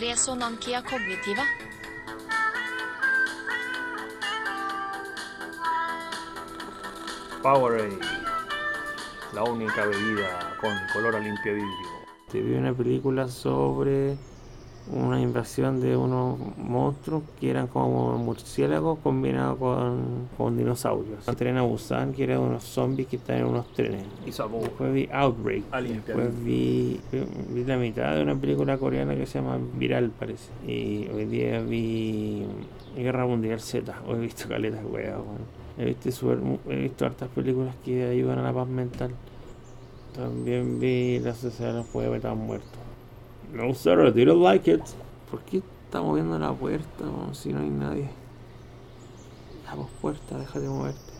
Resonankia cognitiva. Powerade, la única bebida con color a limpio vidrio. Te vi una película sobre una invasión de unos monstruos que eran como murciélagos combinados con, con dinosaurios. Un tren a Busan que eran unos zombies que están en unos trenes. Y sacó Después vi Outbreak. a limpio Después vi, vi la mitad de una película coreana que se llama Viral, parece. Y hoy día vi Guerra Mundial Z. Hoy he visto caletas weas, weón. He visto, super- he visto hartas películas que ayudan a la paz mental. También vi La Sociedad de los Poetas Muertos. No, sir, I didn't like it. ¿Por qué está moviendo la puerta si no hay nadie? La pues, puerta, deja de moverte.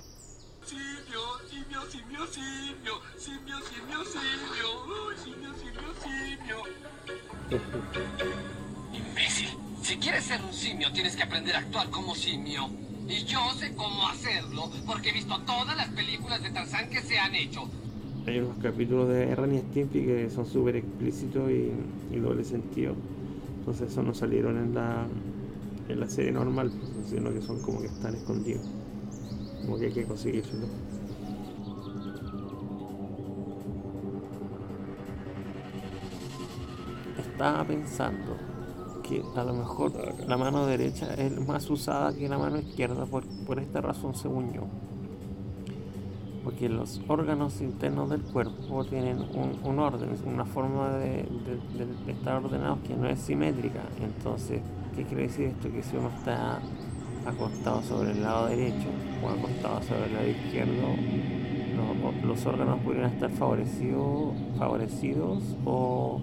Simio, simio, simio, simio, simio, simio, simio, Uy, simio, simio, simio. Imbécil, si quieres ser un simio tienes que aprender a actuar como simio. Y yo sé cómo hacerlo porque he visto todas las películas de Tarzán que se han hecho. Hay unos capítulos de Ren y Stimpy que son súper explícitos y, doble sentido. Entonces esos no salieron en la, en la serie normal, sino que son como que están escondidos. Como que hay que conseguírselo. Estaba pensando que a lo mejor la mano derecha es más usada que la mano izquierda por, por esta razón según yo porque los órganos internos del cuerpo tienen un, un orden, una forma de, estar ordenados que no es simétrica. Entonces, ¿qué quiere decir esto? Que si uno está acostado sobre el lado derecho o acostado sobre el lado izquierdo, lo- los órganos podrían estar favorecidos, favorecidos o,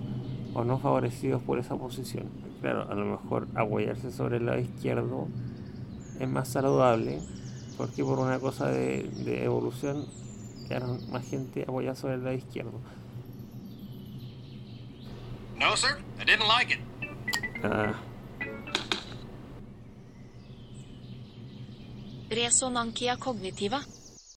o no favorecidos por esa posición. Claro, a lo mejor apoyarse sobre el lado izquierdo es más saludable porque por una cosa de, de evolución quedaron más gente apoyada sobre el lado izquierdo. No, sir, I didn't like it. Ah, cognitiva.